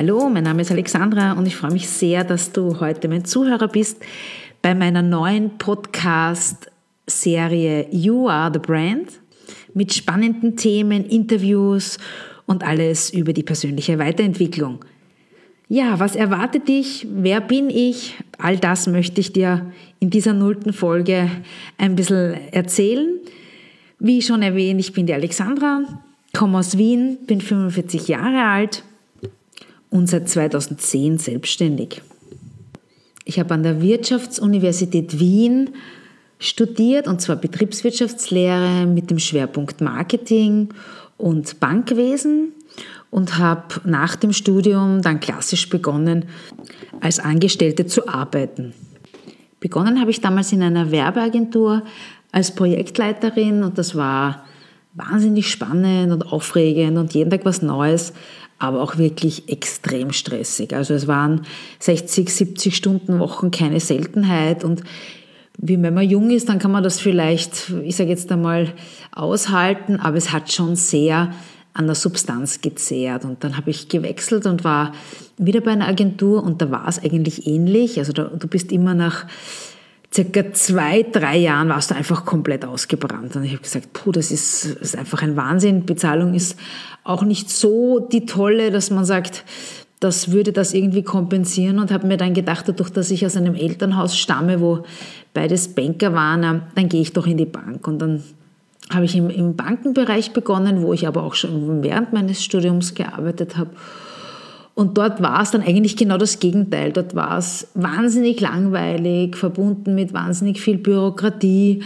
Hallo, mein Name ist Alexandra und ich freue mich sehr, dass du heute mein Zuhörer bist bei meiner neuen Podcast-Serie You Are the Brand mit spannenden Themen, Interviews und alles über die persönliche Weiterentwicklung. Ja, was erwartet dich? Wer bin ich? All das möchte ich dir in dieser nullten Folge ein bisschen erzählen. Wie schon erwähnt, ich bin die Alexandra, komme aus Wien, bin 45 Jahre alt und seit 2010 selbstständig. Ich habe an der Wirtschaftsuniversität Wien studiert und zwar Betriebswirtschaftslehre mit dem Schwerpunkt Marketing und Bankwesen und habe nach dem Studium dann klassisch begonnen, als Angestellte zu arbeiten. Begonnen habe ich damals in einer Werbeagentur als Projektleiterin und das war wahnsinnig spannend und aufregend und jeden Tag was Neues, aber auch wirklich extrem stressig. Also es waren 60, 70 Stunden Wochen keine Seltenheit und wie wenn man jung ist, dann kann man das vielleicht, ich sage jetzt einmal, aushalten, aber es hat schon sehr an der Substanz gezehrt. Und dann habe ich gewechselt und war wieder bei einer Agentur und da war es eigentlich ähnlich. Also da, du bist immer nach circa zwei, drei Jahren warst du einfach komplett ausgebrannt. Und ich habe gesagt, puh, das ist, ist einfach ein Wahnsinn. Bezahlung ist auch nicht so die tolle, dass man sagt, das würde das irgendwie kompensieren und habe mir dann gedacht, dadurch, dass ich aus einem Elternhaus stamme, wo beides Banker waren, dann gehe ich doch in die Bank. Und dann habe ich im, im Bankenbereich begonnen, wo ich aber auch schon während meines Studiums gearbeitet habe. Und dort war es dann eigentlich genau das Gegenteil. Dort war es wahnsinnig langweilig, verbunden mit wahnsinnig viel Bürokratie.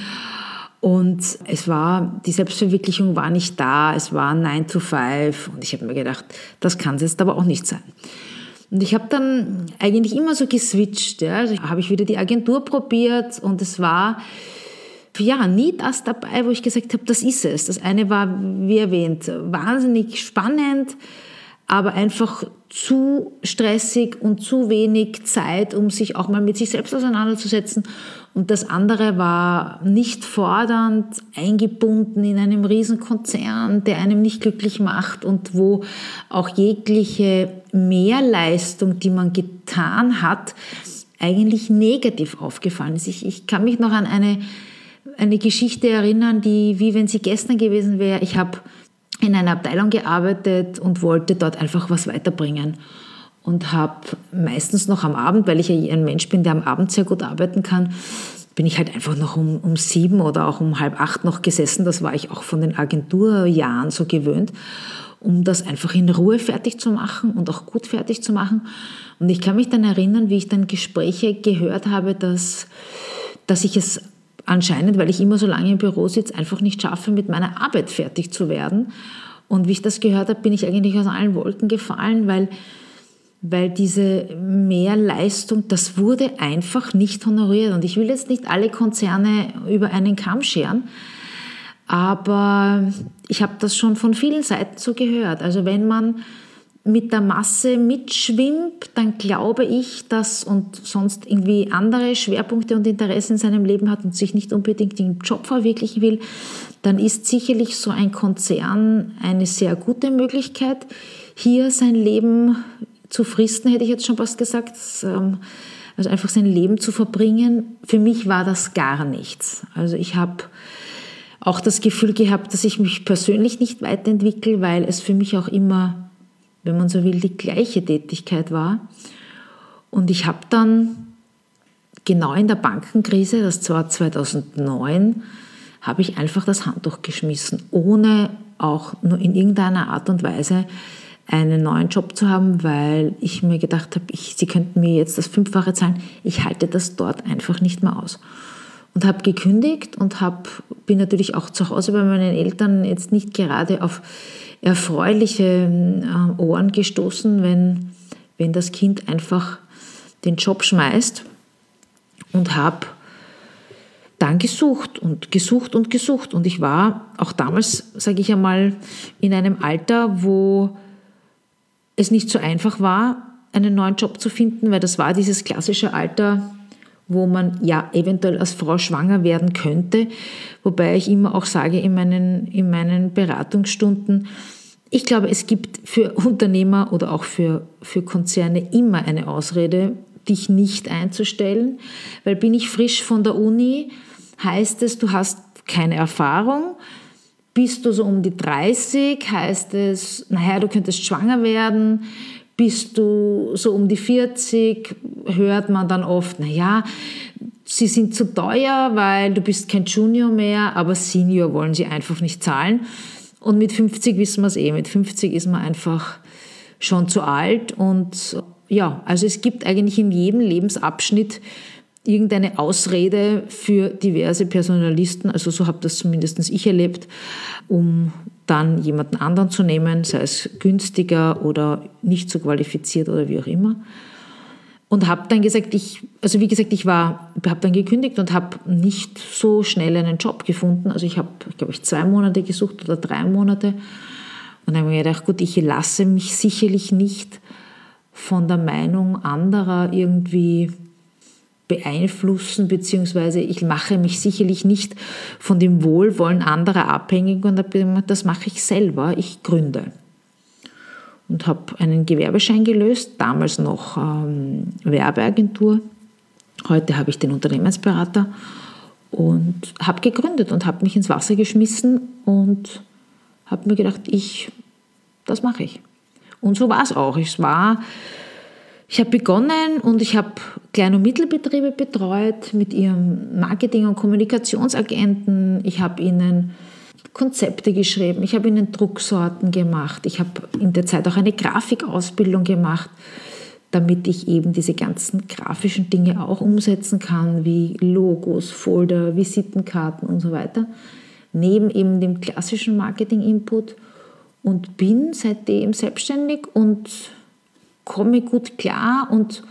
Und es war, die Selbstverwirklichung war nicht da, es war 9 to 5. Und ich habe mir gedacht, das kann es jetzt aber auch nicht sein. Und ich habe dann eigentlich immer so geswitcht. Ja. Also habe ich wieder die Agentur probiert und es war ja nie das dabei, wo ich gesagt habe, das ist es. Das eine war, wie erwähnt, wahnsinnig spannend aber einfach zu stressig und zu wenig Zeit, um sich auch mal mit sich selbst auseinanderzusetzen. Und das andere war nicht fordernd, eingebunden in einem Riesenkonzern, der einem nicht glücklich macht und wo auch jegliche Mehrleistung, die man getan hat, eigentlich negativ aufgefallen ist. Ich, ich kann mich noch an eine, eine Geschichte erinnern, die wie wenn sie gestern gewesen wäre. Ich habe in einer Abteilung gearbeitet und wollte dort einfach was weiterbringen. Und habe meistens noch am Abend, weil ich ja ein Mensch bin, der am Abend sehr gut arbeiten kann, bin ich halt einfach noch um, um sieben oder auch um halb acht noch gesessen. Das war ich auch von den Agenturjahren so gewöhnt, um das einfach in Ruhe fertig zu machen und auch gut fertig zu machen. Und ich kann mich dann erinnern, wie ich dann Gespräche gehört habe, dass, dass ich es anscheinend, weil ich immer so lange im Büro sitze, einfach nicht schaffe, mit meiner Arbeit fertig zu werden. Und wie ich das gehört habe, bin ich eigentlich aus allen Wolken gefallen, weil, weil diese Mehrleistung, das wurde einfach nicht honoriert. Und ich will jetzt nicht alle Konzerne über einen Kamm scheren, aber ich habe das schon von vielen Seiten so gehört. Also wenn man mit der Masse mitschwimmt, dann glaube ich, dass und sonst irgendwie andere Schwerpunkte und Interessen in seinem Leben hat und sich nicht unbedingt im Job verwirklichen will, dann ist sicherlich so ein Konzern eine sehr gute Möglichkeit, hier sein Leben zu fristen, hätte ich jetzt schon fast gesagt. Ähm, also einfach sein Leben zu verbringen. Für mich war das gar nichts. Also ich habe auch das Gefühl gehabt, dass ich mich persönlich nicht weiterentwickle, weil es für mich auch immer wenn man so will, die gleiche Tätigkeit war. Und ich habe dann genau in der Bankenkrise, das war 2009, habe ich einfach das Handtuch geschmissen, ohne auch nur in irgendeiner Art und Weise einen neuen Job zu haben, weil ich mir gedacht habe, ich, sie könnten mir jetzt das Fünffache zahlen. Ich halte das dort einfach nicht mehr aus. Und habe gekündigt und hab, bin natürlich auch zu Hause bei meinen Eltern jetzt nicht gerade auf erfreuliche äh, Ohren gestoßen, wenn wenn das Kind einfach den Job schmeißt und habe dann gesucht und gesucht und gesucht. Und ich war auch damals, sage ich einmal, in einem Alter, wo es nicht so einfach war, einen neuen Job zu finden, weil das war dieses klassische Alter, wo man ja eventuell als Frau schwanger werden könnte. Wobei ich immer auch sage in meinen, in meinen Beratungsstunden, ich glaube, es gibt für Unternehmer oder auch für, für Konzerne immer eine Ausrede, dich nicht einzustellen, weil bin ich frisch von der Uni, heißt es, du hast keine Erfahrung. Bist du so um die 30, heißt es, naja, du könntest schwanger werden. Bist du so um die 40, hört man dann oft, naja, sie sind zu teuer, weil du bist kein Junior mehr, aber Senior wollen sie einfach nicht zahlen. Und mit 50 wissen wir es eh, mit 50 ist man einfach schon zu alt. Und ja, also es gibt eigentlich in jedem Lebensabschnitt irgendeine Ausrede für diverse Personalisten, also so habe das zumindest ich erlebt, um dann jemanden anderen zu nehmen, sei es günstiger oder nicht so qualifiziert oder wie auch immer. Und habe dann gesagt, ich, also wie gesagt, ich war, habe dann gekündigt und habe nicht so schnell einen Job gefunden. Also ich habe, glaube ich, zwei Monate gesucht oder drei Monate. Und dann habe ich mir gedacht, gut, ich lasse mich sicherlich nicht von der Meinung anderer irgendwie beeinflussen, beziehungsweise ich mache mich sicherlich nicht von dem Wohlwollen anderer abhängig und das mache ich selber, ich gründe. Und habe einen Gewerbeschein gelöst, damals noch ähm, Werbeagentur, heute habe ich den Unternehmensberater und habe gegründet und habe mich ins Wasser geschmissen und habe mir gedacht, ich, das mache ich. Und so war es auch. Es war ich habe begonnen und ich habe Klein- und Mittelbetriebe betreut mit ihrem Marketing- und Kommunikationsagenten. Ich habe ihnen Konzepte geschrieben, ich habe ihnen Drucksorten gemacht, ich habe in der Zeit auch eine Grafikausbildung gemacht, damit ich eben diese ganzen grafischen Dinge auch umsetzen kann, wie Logos, Folder, Visitenkarten und so weiter, neben eben dem klassischen Marketing-Input. Und bin seitdem selbstständig und komme gut klar und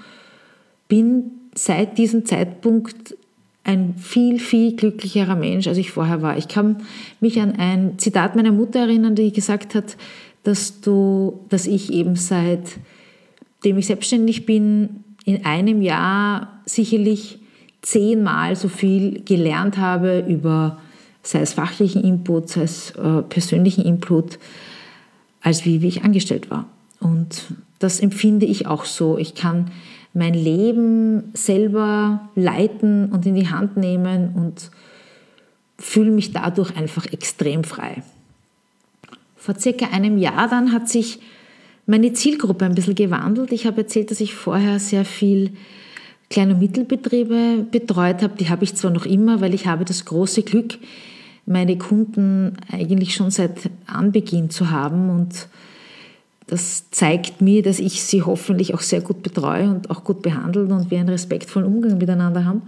bin seit diesem Zeitpunkt ein viel, viel glücklicherer Mensch, als ich vorher war. Ich kann mich an ein Zitat meiner Mutter erinnern, die gesagt hat, dass, du, dass ich eben seitdem ich selbstständig bin, in einem Jahr sicherlich zehnmal so viel gelernt habe über sei es fachlichen Input, sei es äh, persönlichen Input, als wie, wie ich angestellt war. Und das empfinde ich auch so. Ich kann mein Leben selber leiten und in die Hand nehmen und fühle mich dadurch einfach extrem frei. Vor circa einem Jahr dann hat sich meine Zielgruppe ein bisschen gewandelt. Ich habe erzählt, dass ich vorher sehr viel Klein- und Mittelbetriebe betreut habe. Die habe ich zwar noch immer, weil ich habe das große Glück, meine Kunden eigentlich schon seit Anbeginn zu haben und das zeigt mir, dass ich sie hoffentlich auch sehr gut betreue und auch gut behandle und wir einen respektvollen Umgang miteinander haben.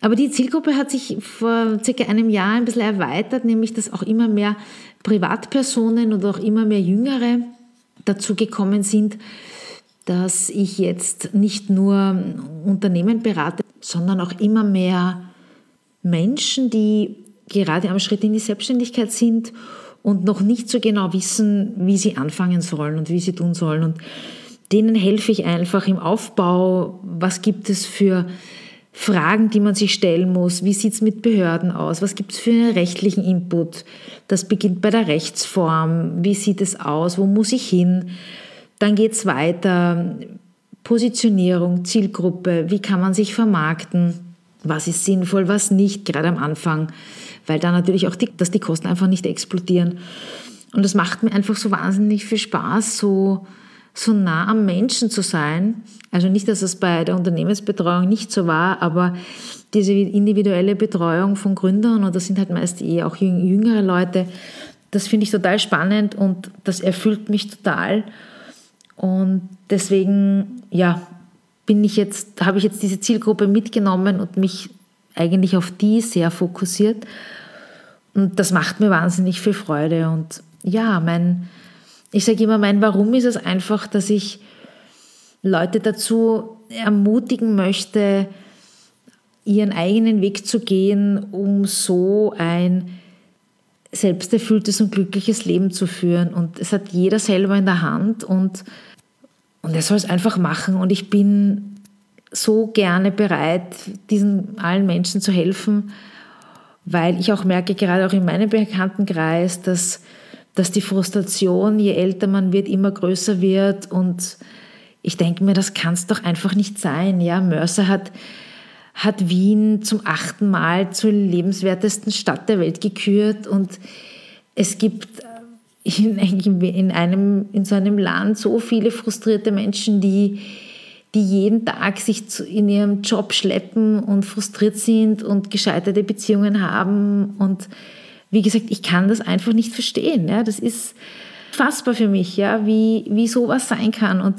Aber die Zielgruppe hat sich vor circa einem Jahr ein bisschen erweitert, nämlich dass auch immer mehr Privatpersonen und auch immer mehr Jüngere dazu gekommen sind, dass ich jetzt nicht nur Unternehmen berate, sondern auch immer mehr Menschen, die gerade am Schritt in die Selbstständigkeit sind und noch nicht so genau wissen, wie sie anfangen sollen und wie sie tun sollen. Und denen helfe ich einfach im Aufbau. Was gibt es für Fragen, die man sich stellen muss? Wie sieht es mit Behörden aus? Was gibt es für einen rechtlichen Input? Das beginnt bei der Rechtsform. Wie sieht es aus? Wo muss ich hin? Dann geht es weiter. Positionierung, Zielgruppe, wie kann man sich vermarkten? Was ist sinnvoll, was nicht, gerade am Anfang weil da natürlich auch die, dass die Kosten einfach nicht explodieren. Und das macht mir einfach so wahnsinnig viel Spaß, so, so nah am Menschen zu sein. Also nicht, dass es bei der Unternehmensbetreuung nicht so war, aber diese individuelle Betreuung von Gründern, und das sind halt meist eh auch jüngere Leute, das finde ich total spannend und das erfüllt mich total. Und deswegen, ja, bin ich jetzt, habe ich jetzt diese Zielgruppe mitgenommen und mich eigentlich auf die sehr fokussiert. Und das macht mir wahnsinnig viel Freude. Und ja, mein, ich sage immer, mein Warum ist es einfach, dass ich Leute dazu ermutigen möchte, ihren eigenen Weg zu gehen, um so ein selbsterfülltes und glückliches Leben zu führen. Und es hat jeder selber in der Hand und, und er soll es einfach machen. Und ich bin so gerne bereit, diesen allen Menschen zu helfen, weil ich auch merke, gerade auch in meinem Bekanntenkreis, dass, dass die Frustration, je älter man wird, immer größer wird. Und ich denke mir, das kann es doch einfach nicht sein. Ja, Mörser hat hat Wien zum achten Mal zur lebenswertesten Stadt der Welt gekürt und es gibt in, in, einem, in so einem Land so viele frustrierte Menschen, die, die jeden Tag sich in ihrem Job schleppen und frustriert sind und gescheiterte Beziehungen haben. Und wie gesagt, ich kann das einfach nicht verstehen. Ja. Das ist fassbar für mich, ja, wie, wie sowas sein kann. Und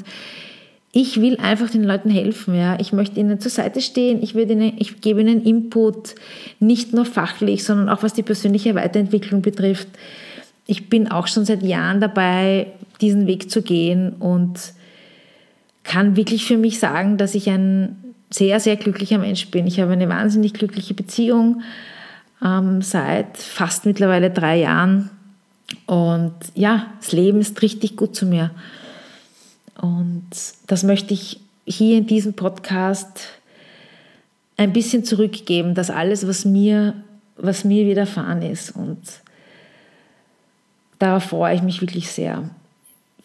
ich will einfach den Leuten helfen. Ja. Ich möchte ihnen zur Seite stehen. Ich, ihnen, ich gebe ihnen Input, nicht nur fachlich, sondern auch was die persönliche Weiterentwicklung betrifft. Ich bin auch schon seit Jahren dabei, diesen Weg zu gehen und kann wirklich für mich sagen, dass ich ein sehr, sehr glücklicher Mensch bin. Ich habe eine wahnsinnig glückliche Beziehung ähm, seit fast mittlerweile drei Jahren. Und ja, das Leben ist richtig gut zu mir. Und das möchte ich hier in diesem Podcast ein bisschen zurückgeben, dass alles, was mir, was mir widerfahren ist. Und darauf freue ich mich wirklich sehr.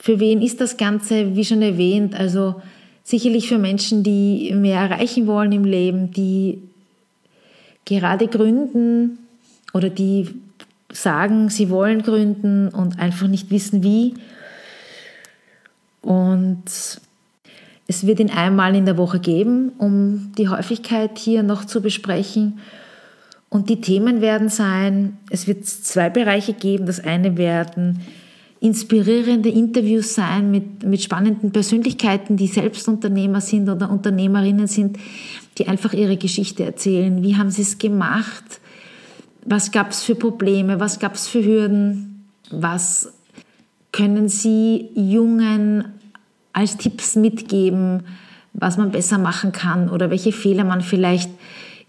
Für wen ist das Ganze, wie schon erwähnt, also sicherlich für Menschen, die mehr erreichen wollen im Leben, die gerade gründen oder die sagen, sie wollen gründen und einfach nicht wissen, wie und es wird ihn einmal in der Woche geben, um die Häufigkeit hier noch zu besprechen. Und die Themen werden sein, es wird zwei Bereiche geben. Das eine werden inspirierende Interviews sein mit, mit spannenden Persönlichkeiten, die selbst Unternehmer sind oder Unternehmerinnen sind, die einfach ihre Geschichte erzählen. Wie haben sie es gemacht? Was gab es für Probleme? Was gab es für Hürden? Was können Sie Jungen als Tipps mitgeben, was man besser machen kann oder welche Fehler man vielleicht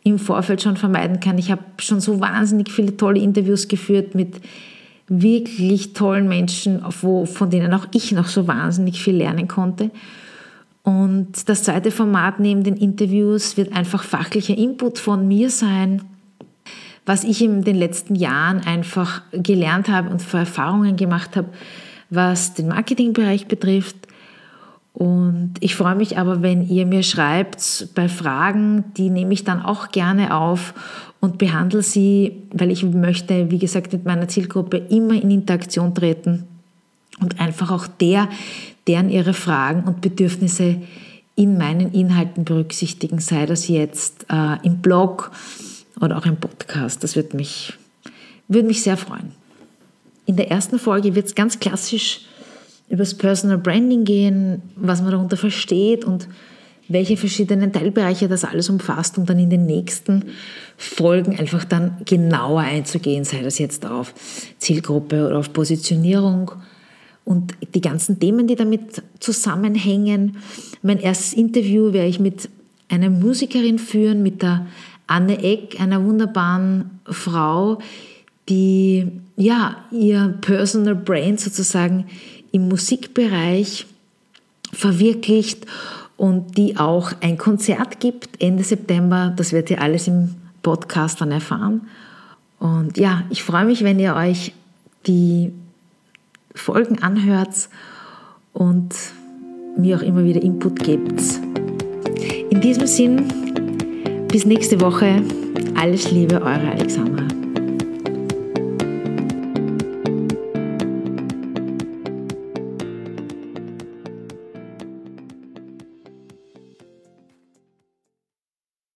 im Vorfeld schon vermeiden kann. Ich habe schon so wahnsinnig viele tolle Interviews geführt mit wirklich tollen Menschen, von denen auch ich noch so wahnsinnig viel lernen konnte. Und das zweite Format neben den Interviews wird einfach fachlicher Input von mir sein, was ich in den letzten Jahren einfach gelernt habe und für Erfahrungen gemacht habe, was den Marketingbereich betrifft. Und ich freue mich aber, wenn ihr mir schreibt bei Fragen, die nehme ich dann auch gerne auf und behandle sie, weil ich möchte, wie gesagt, mit meiner Zielgruppe immer in Interaktion treten und einfach auch der, deren ihre Fragen und Bedürfnisse in meinen Inhalten berücksichtigen, sei das jetzt äh, im Blog oder auch im Podcast. Das würde mich, würde mich sehr freuen. In der ersten Folge wird es ganz klassisch über das Personal Branding gehen, was man darunter versteht und welche verschiedenen Teilbereiche das alles umfasst, um dann in den nächsten Folgen einfach dann genauer einzugehen, sei das jetzt auf Zielgruppe oder auf Positionierung und die ganzen Themen, die damit zusammenhängen. Mein erstes Interview werde ich mit einer Musikerin führen, mit der Anne Eck, einer wunderbaren Frau, die ja, ihr Personal Brand sozusagen im Musikbereich verwirklicht und die auch ein Konzert gibt Ende September. Das werdet ihr alles im Podcast dann erfahren. Und ja, ich freue mich, wenn ihr euch die Folgen anhört und mir auch immer wieder Input gebt. In diesem Sinn, bis nächste Woche. Alles Liebe, eure Alexandra.